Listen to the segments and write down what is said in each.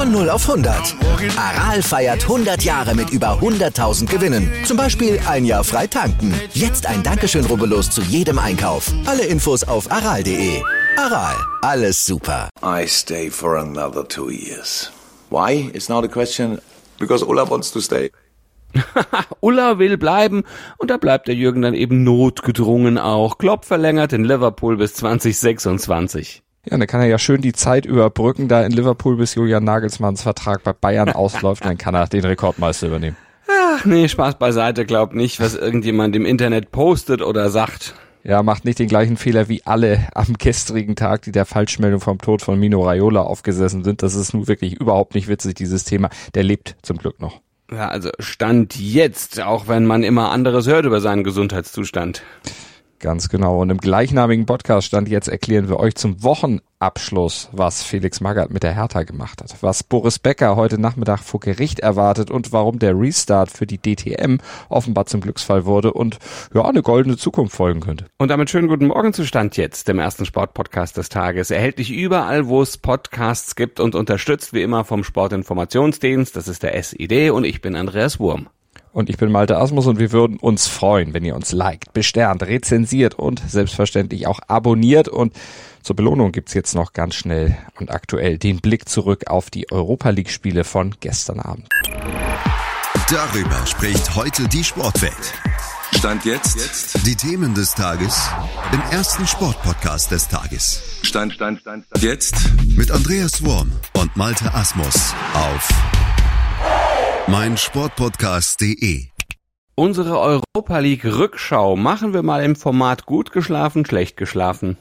Von 0 auf 100. Aral feiert 100 Jahre mit über 100.000 Gewinnen. Zum Beispiel ein Jahr frei tanken. Jetzt ein Dankeschön, rubbellos zu jedem Einkauf. Alle Infos auf aral.de. Aral, alles super. I stay for another two years. Why? It's not a question. Because Ulla wants to stay. Ulla will bleiben und da bleibt der Jürgen dann eben notgedrungen auch. Klopp verlängert in Liverpool bis 2026. Ja, dann kann er ja schön die Zeit überbrücken, da in Liverpool bis Julian Nagelsmanns Vertrag bei Bayern ausläuft, dann kann er den Rekordmeister übernehmen. Ach nee, Spaß beiseite, glaub nicht, was irgendjemand im Internet postet oder sagt. Ja, macht nicht den gleichen Fehler wie alle am gestrigen Tag, die der Falschmeldung vom Tod von Mino Raiola aufgesessen sind. Das ist nun wirklich überhaupt nicht witzig, dieses Thema. Der lebt zum Glück noch. Ja, also Stand jetzt, auch wenn man immer anderes hört über seinen Gesundheitszustand. Ganz genau. Und im gleichnamigen Podcast stand jetzt erklären wir euch zum Wochenabschluss, was Felix Magath mit der Hertha gemacht hat, was Boris Becker heute Nachmittag vor Gericht erwartet und warum der Restart für die DTM offenbar zum Glücksfall wurde und ja, eine goldene Zukunft folgen könnte. Und damit schönen guten Morgen zu Stand jetzt, dem ersten Sportpodcast des Tages. Erhältlich überall, wo es Podcasts gibt und unterstützt wie immer vom Sportinformationsdienst. Das ist der SID und ich bin Andreas Wurm. Und ich bin Malte Asmus und wir würden uns freuen, wenn ihr uns liked, besternt, rezensiert und selbstverständlich auch abonniert. Und zur Belohnung gibt's jetzt noch ganz schnell und aktuell den Blick zurück auf die Europa League Spiele von gestern Abend. Darüber spricht heute die Sportwelt. Stand jetzt. jetzt. Die Themen des Tages im ersten Sportpodcast des Tages. Stand, stand, stand, stand. Jetzt mit Andreas Worm und Malte Asmus auf meinsportpodcast.de. Unsere Europa League Rückschau machen wir mal im Format gut geschlafen, schlecht geschlafen.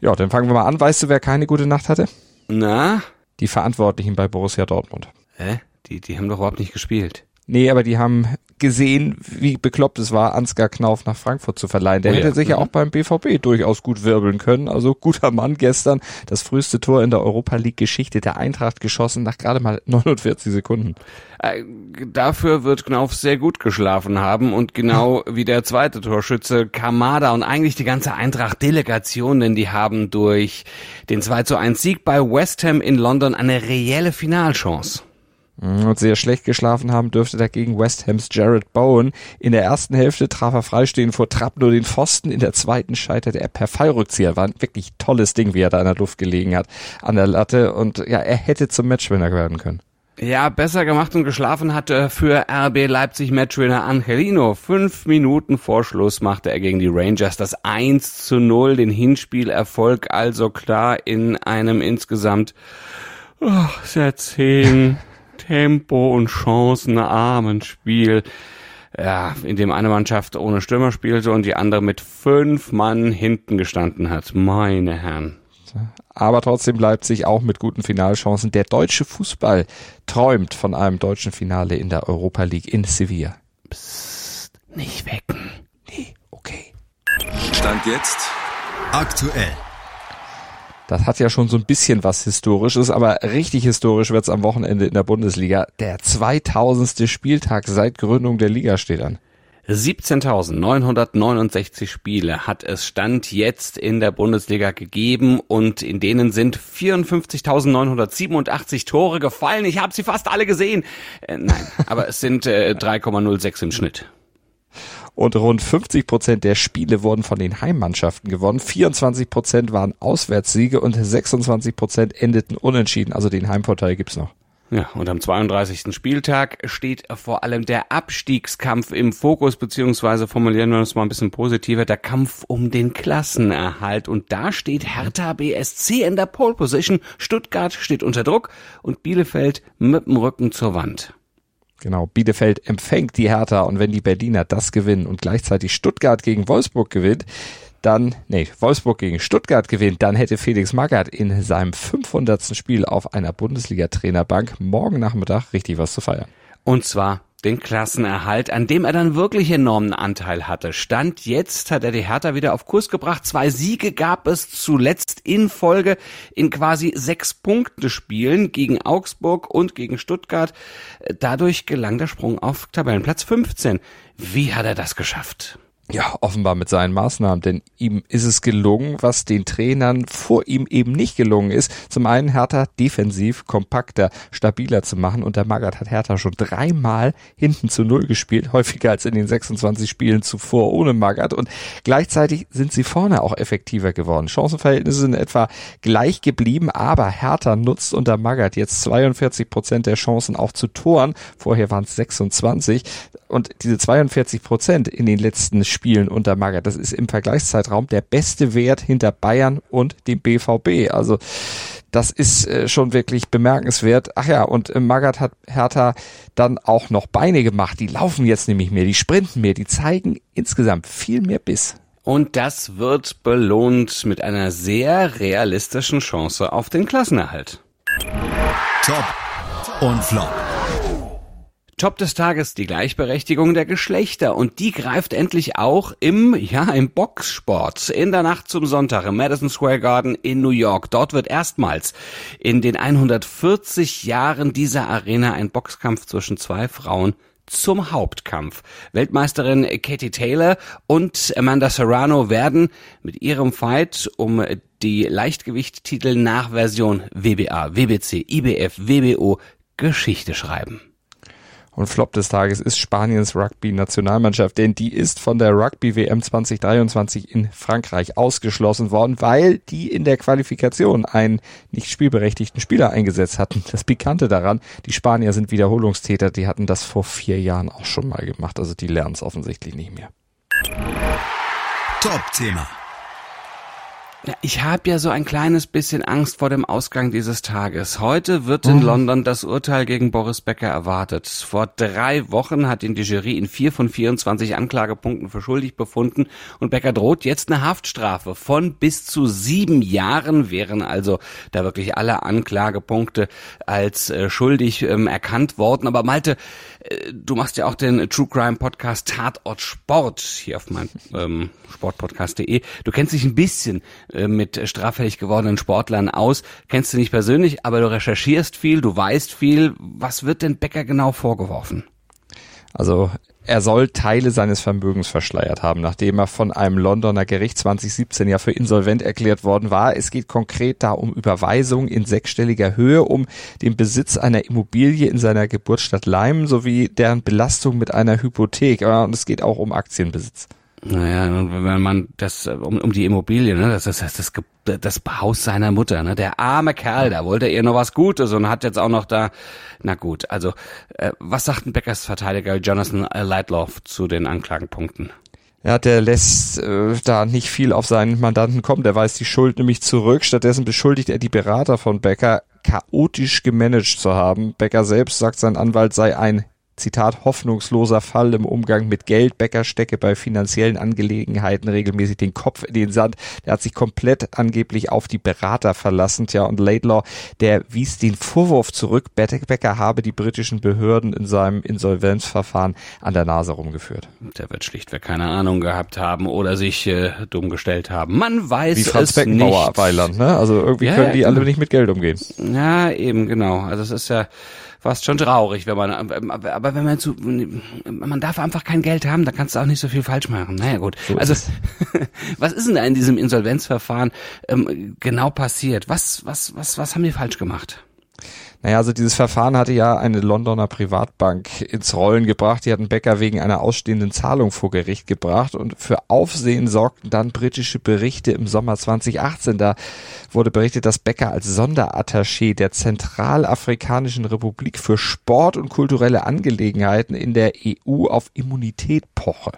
Ja, dann fangen wir mal an. Weißt du, wer keine gute Nacht hatte? Na? Die Verantwortlichen bei Borussia Dortmund. Hä? Die, die haben doch überhaupt nicht gespielt. Nee, aber die haben gesehen, wie bekloppt es war, Ansgar Knauf nach Frankfurt zu verleihen. Der Oh ja. hätte sich ja Mhm. auch beim BVB durchaus gut wirbeln können. Also guter Mann gestern. Das früheste Tor in der Europa League Geschichte der Eintracht geschossen nach gerade mal 49 Sekunden. Äh, dafür wird Knauf sehr gut geschlafen haben und genau wie der zweite Torschütze Kamada und eigentlich die ganze Eintracht-Delegation, denn die haben durch den 2 zu 1 Sieg bei West Ham in London eine reelle Finalchance. Und sehr schlecht geschlafen haben dürfte dagegen West Hams Jared Bowen. In der ersten Hälfte traf er freistehend vor Trapp nur den Pfosten. In der zweiten scheiterte er per Fallrückzieher. War ein wirklich tolles Ding, wie er da in der Luft gelegen hat an der Latte. Und ja, er hätte zum Matchwinner werden können. Ja, besser gemacht und geschlafen hatte für RB Leipzig Matchwinner Angelino. Fünf Minuten vor Schluss machte er gegen die Rangers das 1 zu 0, den Hinspielerfolg also klar in einem insgesamt oh, sehr zähen Tempo und chancenarmen Spiel. Ja, in dem eine Mannschaft ohne Stürmer spielte und die andere mit fünf Mann hinten gestanden hat. Meine Herren. Aber trotzdem Leipzig auch mit guten Finalchancen. Der deutsche Fußball träumt von einem deutschen Finale in der Europa League in Sevilla. Psst, nicht wecken. Nee, okay. Stand jetzt. Aktuell. Das hat ja schon so ein bisschen was Historisches, aber richtig historisch wird's am Wochenende in der Bundesliga. Der 2000. Spieltag seit Gründung der Liga steht an. 17.969 Spiele hat es Stand jetzt in der Bundesliga gegeben und in denen sind 54.987 Tore gefallen. Ich habe sie fast alle gesehen. Äh, nein, aber es sind äh, 3,06 im Schnitt. Und rund 50 Prozent der Spiele wurden von den Heimmannschaften gewonnen. 24 Prozent waren Auswärtssiege und 26 Prozent endeten unentschieden. Also den Heimvorteil gibt's noch. Ja, und am 32. Spieltag steht vor allem der Abstiegskampf im Fokus, beziehungsweise formulieren wir uns mal ein bisschen positiver, der Kampf um den Klassenerhalt. Und da steht Hertha BSC in der Pole Position, Stuttgart steht unter Druck und Bielefeld mit dem Rücken zur Wand. Genau, Bielefeld empfängt die Hertha und wenn die Berliner das gewinnen und gleichzeitig Stuttgart gegen Wolfsburg gewinnt, dann, nee, Wolfsburg gegen Stuttgart gewinnt, dann hätte Felix Magath in seinem 500. Spiel auf einer Bundesliga-Trainerbank morgen Nachmittag richtig was zu feiern. Und zwar den Klassenerhalt, an dem er dann wirklich enormen Anteil hatte. Stand jetzt hat er die Hertha wieder auf Kurs gebracht. Zwei Siege gab es zuletzt in Folge in quasi sechs Punkte Spielen gegen Augsburg und gegen Stuttgart. Dadurch gelang der Sprung auf Tabellenplatz 15. Wie hat er das geschafft? Ja, offenbar mit seinen Maßnahmen, denn ihm ist es gelungen, was den Trainern vor ihm eben nicht gelungen ist. Zum einen Hertha defensiv kompakter, stabiler zu machen und der Magath hat Hertha schon dreimal hinten zu Null gespielt, häufiger als in den 26 Spielen zuvor ohne Magath und gleichzeitig sind sie vorne auch effektiver geworden. Chancenverhältnisse sind etwa gleich geblieben, aber Hertha nutzt unter Magath jetzt 42 Prozent der Chancen auch zu Toren. Vorher waren es 26 und diese 42 Prozent in den letzten Spielen unter Magath, das ist im Vergleichszeitraum der beste Wert hinter Bayern und dem BVB. Also das ist äh, schon wirklich bemerkenswert. Ach ja, und äh, Magath hat Hertha dann auch noch Beine gemacht. Die laufen jetzt nämlich mehr, die sprinten mehr, die zeigen insgesamt viel mehr Biss. Und das wird belohnt mit einer sehr realistischen Chance auf den Klassenerhalt. Top und Flop. Top des Tages, die Gleichberechtigung der Geschlechter. Und die greift endlich auch im, ja, im Boxsport. In der Nacht zum Sonntag im Madison Square Garden in New York. Dort wird erstmals in den 140 Jahren dieser Arena ein Boxkampf zwischen zwei Frauen zum Hauptkampf. Weltmeisterin Katie Taylor und Amanda Serrano werden mit ihrem Fight um die Leichtgewichttitel nach Version WBA, WBC, IBF, WBO Geschichte schreiben. Und Flop des Tages ist Spaniens Rugby-Nationalmannschaft, denn die ist von der Rugby-WM 2023 in Frankreich ausgeschlossen worden, weil die in der Qualifikation einen nicht spielberechtigten Spieler eingesetzt hatten. Das Pikante daran, die Spanier sind Wiederholungstäter, die hatten das vor vier Jahren auch schon mal gemacht, also die lernen es offensichtlich nicht mehr. Top-Thema. Ich habe ja so ein kleines bisschen Angst vor dem Ausgang dieses Tages. Heute wird in London das Urteil gegen Boris Becker erwartet. Vor drei Wochen hat ihn die Jury in vier von 24 Anklagepunkten für schuldig befunden und Becker droht jetzt eine Haftstrafe von bis zu sieben Jahren, wären also da wirklich alle Anklagepunkte als äh, schuldig ähm, erkannt worden. Aber Malte, du machst ja auch den True Crime Podcast Tatort Sport hier auf meinem ähm, Sportpodcast.de. Du kennst dich ein bisschen äh, mit straffällig gewordenen Sportlern aus, kennst du nicht persönlich, aber du recherchierst viel, du weißt viel. Was wird denn Becker genau vorgeworfen? Also er soll Teile seines Vermögens verschleiert haben, nachdem er von einem Londoner Gericht 2017 ja für insolvent erklärt worden war. Es geht konkret da um Überweisungen in sechsstelliger Höhe, um den Besitz einer Immobilie in seiner Geburtsstadt Leim sowie deren Belastung mit einer Hypothek. Und es geht auch um Aktienbesitz. Naja, wenn man das um, um die Immobilie, ne, das ist das, das, das Haus seiner Mutter, ne, der arme Kerl, da wollte er noch was Gutes und hat jetzt auch noch da, na gut, also äh, was sagt ein Beckers Verteidiger Jonathan Lightlaw zu den Anklagenpunkten? Ja, der lässt äh, da nicht viel auf seinen Mandanten kommen. Der weist die Schuld nämlich zurück. Stattdessen beschuldigt er die Berater von Becker, chaotisch gemanagt zu haben. Becker selbst sagt, sein Anwalt sei ein Zitat, hoffnungsloser Fall im Umgang mit Geld. Becker stecke bei finanziellen Angelegenheiten regelmäßig den Kopf in den Sand. Der hat sich komplett angeblich auf die Berater verlassen. Tja, und Laidlaw, der wies den Vorwurf zurück, Becker habe die britischen Behörden in seinem Insolvenzverfahren an der Nase rumgeführt. Der wird schlichtweg keine Ahnung gehabt haben oder sich äh, dumm gestellt haben. Man weiß Wie Franz es Beckenbauer nicht. Weiland, ne? Also irgendwie Ja, können ja, die alle genau. nicht mit Geld umgehen. Ja, eben, genau. Also es ist ja fast schon traurig, wenn man, aber aber wenn man zu, man darf einfach kein Geld haben, da kannst du auch nicht so viel falsch machen. Naja, gut. So also, was ist denn da in diesem Insolvenzverfahren ähm, genau passiert? Was, was, was, was haben die falsch gemacht? Naja, also dieses Verfahren hatte ja eine Londoner Privatbank ins Rollen gebracht. Die hatten Becker wegen einer ausstehenden Zahlung vor Gericht gebracht und für Aufsehen sorgten dann britische Berichte im Sommer 2018. Da wurde berichtet, dass Becker als Sonderattaché der Zentralafrikanischen Republik für Sport und kulturelle Angelegenheiten in der EU auf Immunität poche.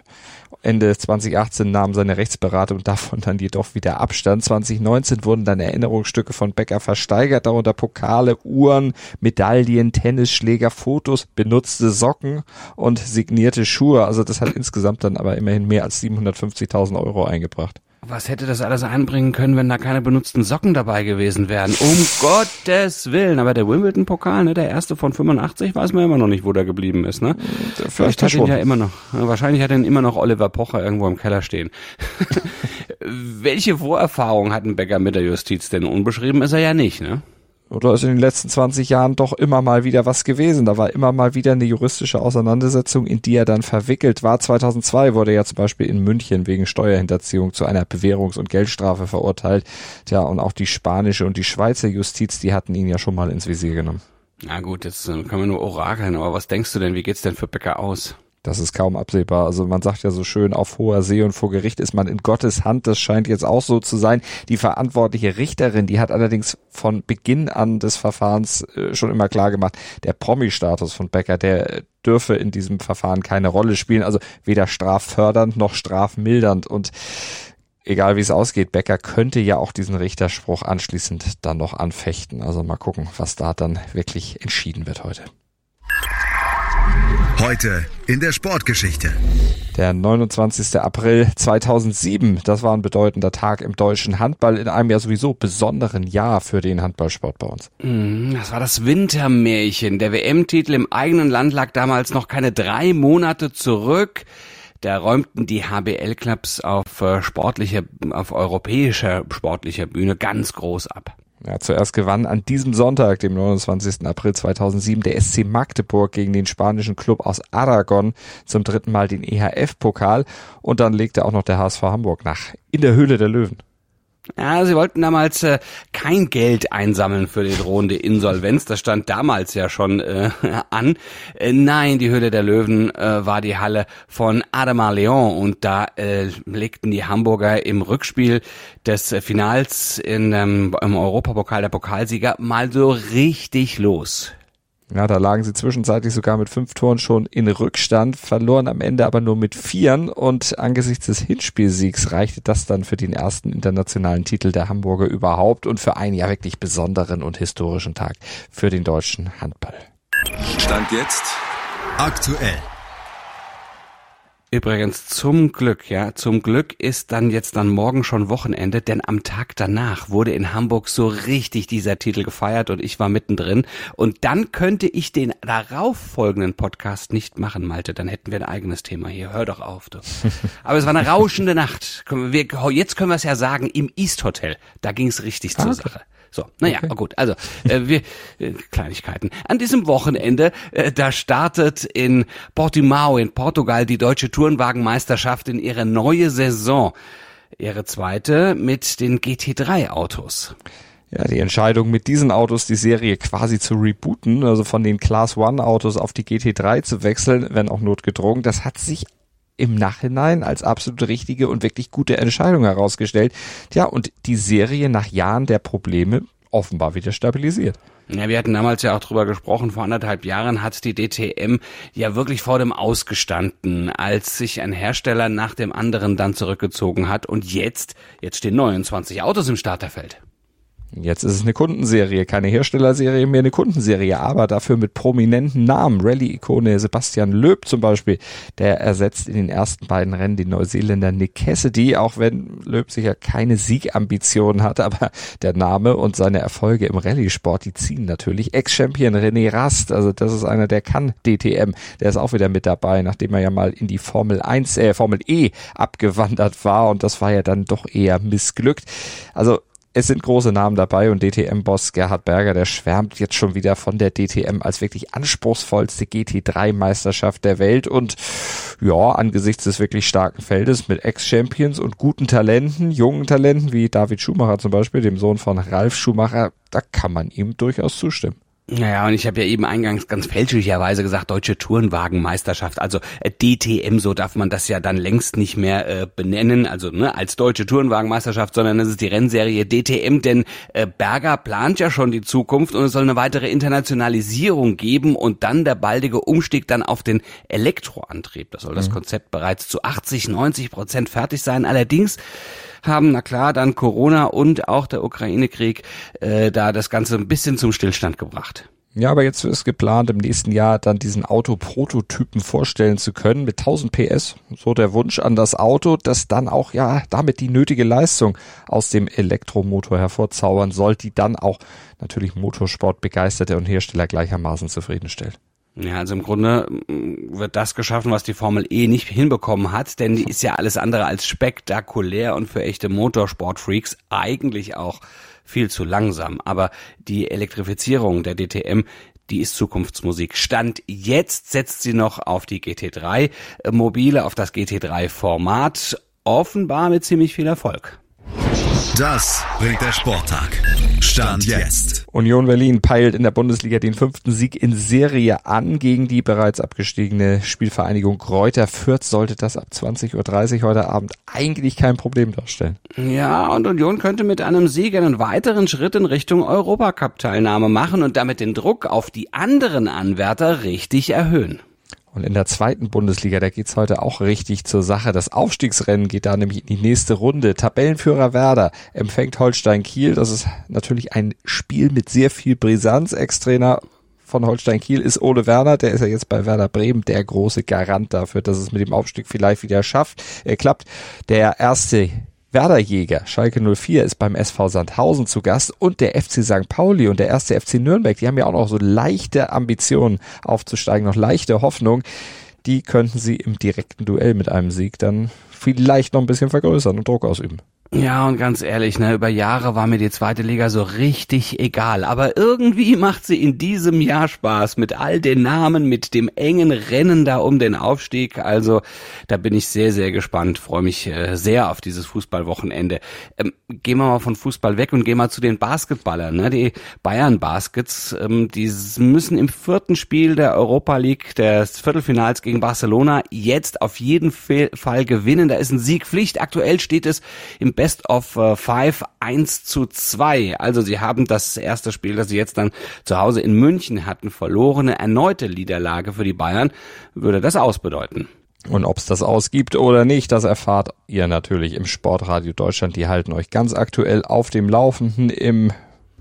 Ende 2018 nahm seine Rechtsberatung davon dann jedoch wieder Abstand. 2019 wurden dann Erinnerungsstücke von Becker versteigert, darunter Pokale, Uhren, Medaillen, Tennisschläger, Fotos, benutzte Socken und signierte Schuhe. Also das hat insgesamt dann aber immerhin mehr als 750.000 Euro eingebracht. Was hätte das alles einbringen können, wenn da keine benutzten Socken dabei gewesen wären? Um Gottes Willen. Aber der Wimbledon-Pokal, ne, der erste von 85, weiß man immer noch nicht, wo der geblieben ist, ne? Vielleicht, hat ihn ja immer noch. Wahrscheinlich hat ihn immer noch Oliver Pocher irgendwo im Keller stehen. Welche Vorerfahrung hat ein Becker mit der Justiz denn? Unbeschrieben ist er ja nicht, ne? Oder ist in den letzten 20 Jahren doch immer mal wieder was gewesen. Da war immer mal wieder eine juristische Auseinandersetzung, in die er dann verwickelt war. 2002 wurde er ja zum Beispiel in München wegen Steuerhinterziehung zu einer Bewährungs- und Geldstrafe verurteilt. Tja, und auch die spanische und die Schweizer Justiz, die hatten ihn ja schon mal ins Visier genommen. Na gut, jetzt äh, können wir nur orakeln, aber was denkst du denn, wie geht's denn für Becker aus? Das ist kaum absehbar. Also man sagt ja so schön, auf hoher See und vor Gericht ist man in Gottes Hand. Das scheint jetzt auch so zu sein. Die verantwortliche Richterin, die hat allerdings von Beginn an des Verfahrens äh, schon immer klar gemacht, der Promi-Status von Becker, der dürfe in diesem Verfahren keine Rolle spielen. Also weder straffördernd noch strafmildernd. Und egal wie es ausgeht, Becker könnte ja auch diesen Richterspruch anschließend dann noch anfechten. Also mal gucken, was da dann wirklich entschieden wird heute. Heute in der Sportgeschichte. Der 29. April 2007, das war ein bedeutender Tag im deutschen Handball in einem ja sowieso besonderen Jahr für den Handballsport bei uns. Mhm, Das war das Wintermärchen. Der WM-Titel im eigenen Land lag damals noch keine drei Monate zurück. Da räumten die HBL-Clubs auf äh, sportlicher, auf europäischer sportlicher Bühne ganz groß ab. Ja, zuerst gewann an diesem Sonntag, dem 29. April 2007, der SC Magdeburg gegen den spanischen Club aus Aragon zum dritten Mal den EHF-Pokal und dann legte auch noch der HSV Hamburg nach in der Höhle der Löwen. Ja, sie wollten damals äh, kein Geld einsammeln für die drohende Insolvenz. Das stand damals ja schon äh, an. Äh, nein, die Höhle der Löwen äh, war die Halle von Adama Leon und da äh, legten die Hamburger im Rückspiel des äh, Finals in, ähm, im Europapokal der Pokalsieger mal so richtig los. Ja, da lagen sie zwischenzeitlich sogar mit fünf Toren schon in Rückstand, verloren am Ende aber nur mit vieren und angesichts des Hinspielsiegs reichte das dann für den ersten internationalen Titel der Hamburger überhaupt und für einen ja wirklich besonderen und historischen Tag für den deutschen Handball. Stand jetzt aktuell. Übrigens zum Glück, ja, zum Glück ist dann jetzt dann morgen schon Wochenende, denn am Tag danach wurde in Hamburg so richtig dieser Titel gefeiert und ich war mittendrin und dann könnte ich den darauf folgenden Podcast nicht machen, Malte, dann hätten wir ein eigenes Thema hier. Hör doch auf, du. Aber es war eine rauschende Nacht. Wir, jetzt können wir es ja sagen, im East Hotel. Da ging es richtig zur Sache. So, naja, okay. gut. Also, äh, wir äh, Kleinigkeiten. An diesem Wochenende, äh, da startet in Portimao in Portugal die deutsche Tourenwagenmeisterschaft in ihre neue Saison. Ihre zweite mit den GT3-Autos. Ja, die Entscheidung mit diesen Autos die Serie quasi zu rebooten, also von den Class One Autos auf die GT3 zu wechseln, wenn auch notgedrungen, das hat sich im Nachhinein als absolut richtige und wirklich gute Entscheidung herausgestellt. Tja, und die Serie nach Jahren der Probleme offenbar wieder stabilisiert. Ja, wir hatten damals ja auch drüber gesprochen, vor anderthalb Jahren hat die DTM ja wirklich vor dem Ausgestanden, als sich ein Hersteller nach dem anderen dann zurückgezogen hat und jetzt, jetzt stehen 29 Autos im Starterfeld. Jetzt ist es eine Kundenserie, keine Herstellerserie mehr, eine Kundenserie, aber dafür mit prominenten Namen. Rallye-Ikone Sebastian Löb zum Beispiel, der ersetzt in den ersten beiden Rennen den Neuseeländer Nick Cassidy, auch wenn Löb sicher keine Siegambitionen hat, aber der Name und seine Erfolge im Rallye-Sport, die ziehen natürlich. Ex-Champion René Rast, also das ist einer, der kann DTM, der ist auch wieder mit dabei, nachdem er ja mal in die Formel 1, äh, Formel E abgewandert war und das war ja dann doch eher missglückt. Also es sind große Namen dabei und DTM-Boss Gerhard Berger, der schwärmt jetzt schon wieder von der DTM als wirklich anspruchsvollste GT3-Meisterschaft der Welt und ja, angesichts des wirklich starken Feldes mit Ex-Champions und guten Talenten, jungen Talenten wie David Schumacher zum Beispiel, dem Sohn von Ralf Schumacher, da kann man ihm durchaus zustimmen. Naja, und ich habe ja eben eingangs ganz fälschlicherweise gesagt, deutsche Tourenwagenmeisterschaft, also äh, DTM, so darf man das ja dann längst nicht mehr äh, benennen, also ne, als deutsche Tourenwagenmeisterschaft, sondern es ist die Rennserie DTM, denn äh, Berger plant ja schon die Zukunft und es soll eine weitere Internationalisierung geben und dann der baldige Umstieg dann auf den Elektroantrieb. Das soll das Konzept bereits zu 80, 90 Prozent fertig sein. Allerdings haben, na klar, dann Corona und auch der Ukraine-Krieg äh, da das Ganze ein bisschen zum Stillstand gebracht. Ja, aber jetzt ist geplant, im nächsten Jahr dann diesen Autoprototypen vorstellen zu können mit 1000 PS. So der Wunsch an das Auto, das dann auch ja damit die nötige Leistung aus dem Elektromotor hervorzaubern soll, die dann auch natürlich Motorsportbegeisterte und Hersteller gleichermaßen zufriedenstellt. Ja, also im Grunde mm, wird das geschaffen, was die Formel E nicht hinbekommen hat, denn die ist ja alles andere als spektakulär und für echte Motorsportfreaks eigentlich auch viel zu langsam. Aber die Elektrifizierung der DTM, die ist Zukunftsmusik. Stand jetzt setzt sie noch auf die GT3 äh, Mobile, auf das GT3 Format, offenbar mit ziemlich viel Erfolg. Das bringt der Sporttag. Stand jetzt. Union Berlin peilt in der Bundesliga den fünften Sieg in Serie an gegen die bereits abgestiegene Spielvereinigung Kräuter Fürth. Sollte das ab 20.30 Uhr heute Abend eigentlich kein Problem darstellen. Ja, und Union könnte mit einem Sieg einen weiteren Schritt in Richtung Europacup-Teilnahme machen und damit den Druck auf die anderen Anwärter richtig erhöhen. Und in der zweiten Bundesliga, da geht's heute auch richtig zur Sache. Das Aufstiegsrennen geht da nämlich in die nächste Runde. Tabellenführer Werder empfängt Holstein Kiel. Das ist natürlich ein Spiel mit sehr viel Brisanz. Ex-Trainer von Holstein Kiel ist Ole Werner, der ist ja jetzt bei Werder Bremen der große Garant dafür, dass es mit dem Aufstieg vielleicht wieder schafft. Er klappt. Der erste Werderjäger Schalke 04 ist beim SV Sandhausen zu Gast und der FC St. Pauli und der erste FC Nürnberg, die haben ja auch noch so leichte Ambitionen aufzusteigen, noch leichte Hoffnung. Die könnten sie im direkten Duell mit einem Sieg dann vielleicht noch ein bisschen vergrößern und Druck ausüben. Ja, und ganz ehrlich, ne, über Jahre war mir die zweite Liga so richtig egal. Aber irgendwie macht sie in diesem Jahr Spaß mit all den Namen, mit dem engen Rennen da um den Aufstieg. Also da bin ich sehr, sehr gespannt. Freue mich äh, sehr auf dieses Fußballwochenende. Ähm, gehen wir mal von Fußball weg und gehen mal zu den Basketballern. Ne? Die Bayern Baskets, ähm, die müssen im vierten Spiel der Europa League des Viertelfinals gegen Barcelona jetzt auf jeden Fall gewinnen. Da ist ein Sieg Pflicht. Aktuell steht es im Best of äh, Five 1 zu 2. Also sie haben das erste Spiel, das sie jetzt dann zu Hause in München hatten, verlorene erneute Niederlage für die Bayern, würde das ausbedeuten. Und ob es das ausgibt oder nicht, das erfahrt ihr natürlich im Sportradio Deutschland. Die halten euch ganz aktuell auf dem Laufenden im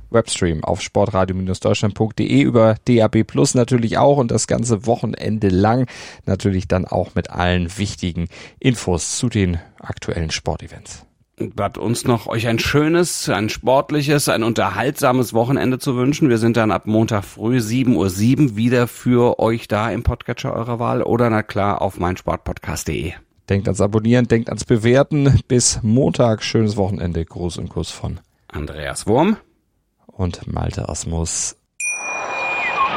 Webstream auf sportradio-deutschland.de über DAB Plus natürlich auch und das ganze Wochenende lang natürlich dann auch mit allen wichtigen Infos zu den aktuellen Sportevents bleibt uns noch euch ein schönes, ein sportliches, ein unterhaltsames Wochenende zu wünschen. Wir sind dann ab Montag früh 7.07 Uhr wieder für euch da im Podcatcher eurer Wahl oder na klar auf meinsportpodcast.de. Denkt ans Abonnieren, denkt ans Bewerten. Bis Montag. Schönes Wochenende. Gruß und Kuss von Andreas Wurm und Malte Asmus.